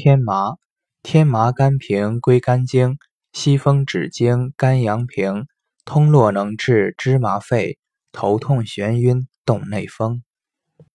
天麻，天麻甘平归肝经，西风止经肝阳平，通络能治芝麻肺，头痛眩晕动内风。